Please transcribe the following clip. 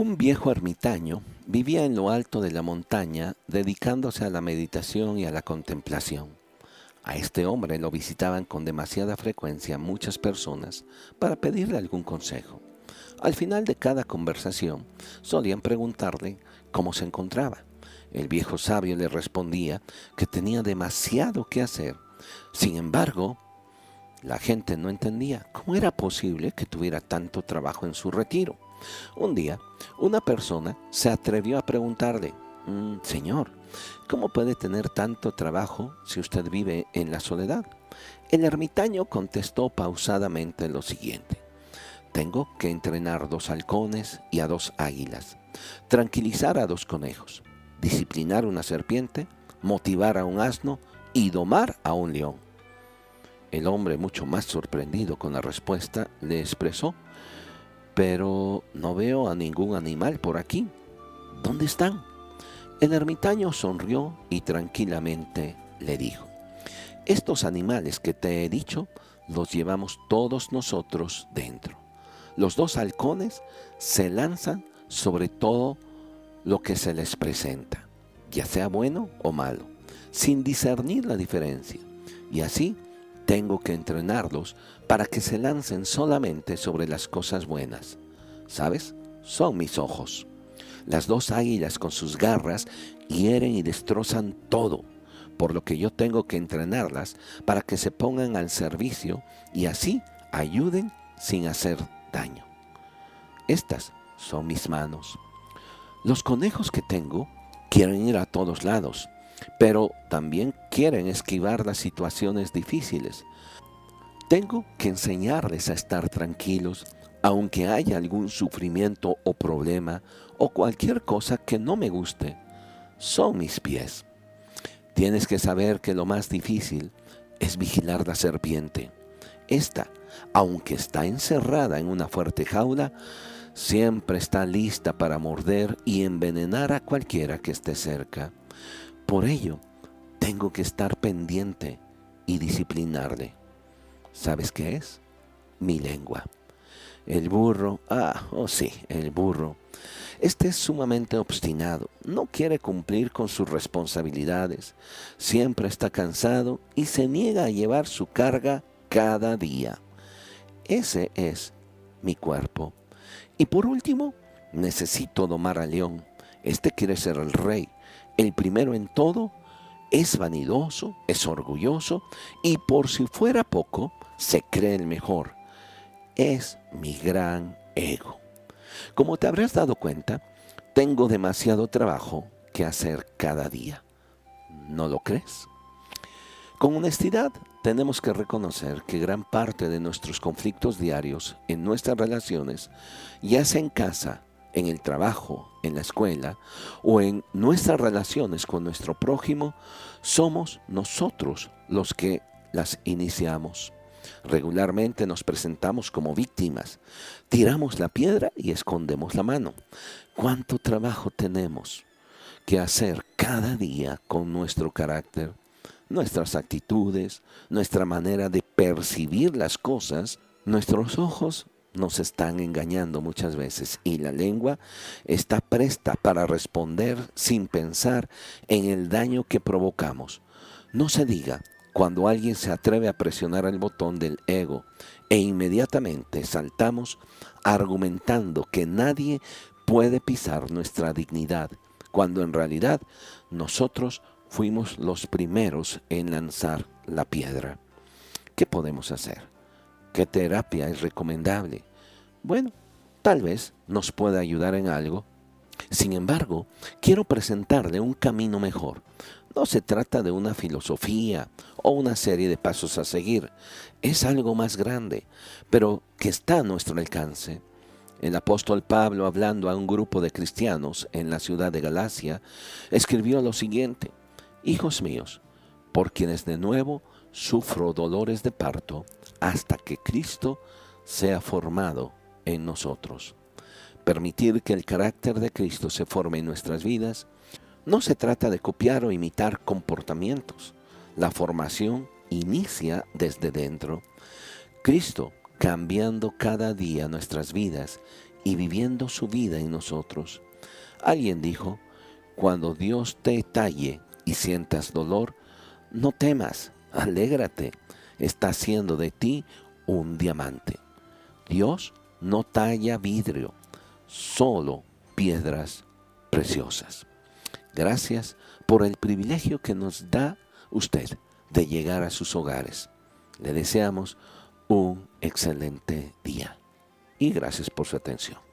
Un viejo ermitaño vivía en lo alto de la montaña dedicándose a la meditación y a la contemplación. A este hombre lo visitaban con demasiada frecuencia muchas personas para pedirle algún consejo. Al final de cada conversación solían preguntarle cómo se encontraba. El viejo sabio le respondía que tenía demasiado que hacer. Sin embargo, la gente no entendía cómo era posible que tuviera tanto trabajo en su retiro. Un día, una persona se atrevió a preguntarle, mm, Señor, ¿cómo puede tener tanto trabajo si usted vive en la soledad? El ermitaño contestó pausadamente lo siguiente. Tengo que entrenar dos halcones y a dos águilas, tranquilizar a dos conejos, disciplinar una serpiente, motivar a un asno y domar a un león. El hombre, mucho más sorprendido con la respuesta, le expresó, pero no veo a ningún animal por aquí. ¿Dónde están? El ermitaño sonrió y tranquilamente le dijo, estos animales que te he dicho los llevamos todos nosotros dentro. Los dos halcones se lanzan sobre todo lo que se les presenta, ya sea bueno o malo, sin discernir la diferencia. Y así tengo que entrenarlos para que se lancen solamente sobre las cosas buenas. ¿Sabes? Son mis ojos. Las dos águilas con sus garras hieren y destrozan todo, por lo que yo tengo que entrenarlas para que se pongan al servicio y así ayuden sin hacer daño. Estas son mis manos. Los conejos que tengo quieren ir a todos lados, pero también quieren esquivar las situaciones difíciles. Tengo que enseñarles a estar tranquilos, aunque haya algún sufrimiento o problema o cualquier cosa que no me guste. Son mis pies. Tienes que saber que lo más difícil es vigilar la serpiente. Esta, aunque está encerrada en una fuerte jaula, siempre está lista para morder y envenenar a cualquiera que esté cerca. Por ello, tengo que estar pendiente y disciplinarle. ¿Sabes qué es? Mi lengua. El burro, ah, oh sí, el burro. Este es sumamente obstinado, no quiere cumplir con sus responsabilidades, siempre está cansado y se niega a llevar su carga cada día. Ese es mi cuerpo. Y por último, necesito domar al león. Este quiere ser el rey, el primero en todo, es vanidoso, es orgulloso y por si fuera poco, se cree el mejor. Es mi gran ego. Como te habrás dado cuenta, tengo demasiado trabajo que hacer cada día. ¿No lo crees? Con honestidad tenemos que reconocer que gran parte de nuestros conflictos diarios en nuestras relaciones, ya sea en casa, en el trabajo, en la escuela o en nuestras relaciones con nuestro prójimo, somos nosotros los que las iniciamos. Regularmente nos presentamos como víctimas, tiramos la piedra y escondemos la mano. ¿Cuánto trabajo tenemos que hacer cada día con nuestro carácter, nuestras actitudes, nuestra manera de percibir las cosas? Nuestros ojos nos están engañando muchas veces y la lengua está presta para responder sin pensar en el daño que provocamos. No se diga cuando alguien se atreve a presionar el botón del ego e inmediatamente saltamos argumentando que nadie puede pisar nuestra dignidad, cuando en realidad nosotros fuimos los primeros en lanzar la piedra. ¿Qué podemos hacer? ¿Qué terapia es recomendable? Bueno, tal vez nos pueda ayudar en algo. Sin embargo, quiero presentarle un camino mejor. No se trata de una filosofía o una serie de pasos a seguir. Es algo más grande, pero que está a nuestro alcance. El apóstol Pablo, hablando a un grupo de cristianos en la ciudad de Galacia, escribió lo siguiente, Hijos míos, por quienes de nuevo sufro dolores de parto hasta que Cristo sea formado en nosotros. Permitir que el carácter de Cristo se forme en nuestras vidas no se trata de copiar o imitar comportamientos. La formación inicia desde dentro. Cristo cambiando cada día nuestras vidas y viviendo su vida en nosotros. Alguien dijo, cuando Dios te talle y sientas dolor, no temas, alégrate, está haciendo de ti un diamante. Dios no talla vidrio, solo piedras preciosas. Gracias por el privilegio que nos da usted de llegar a sus hogares. Le deseamos un excelente día y gracias por su atención.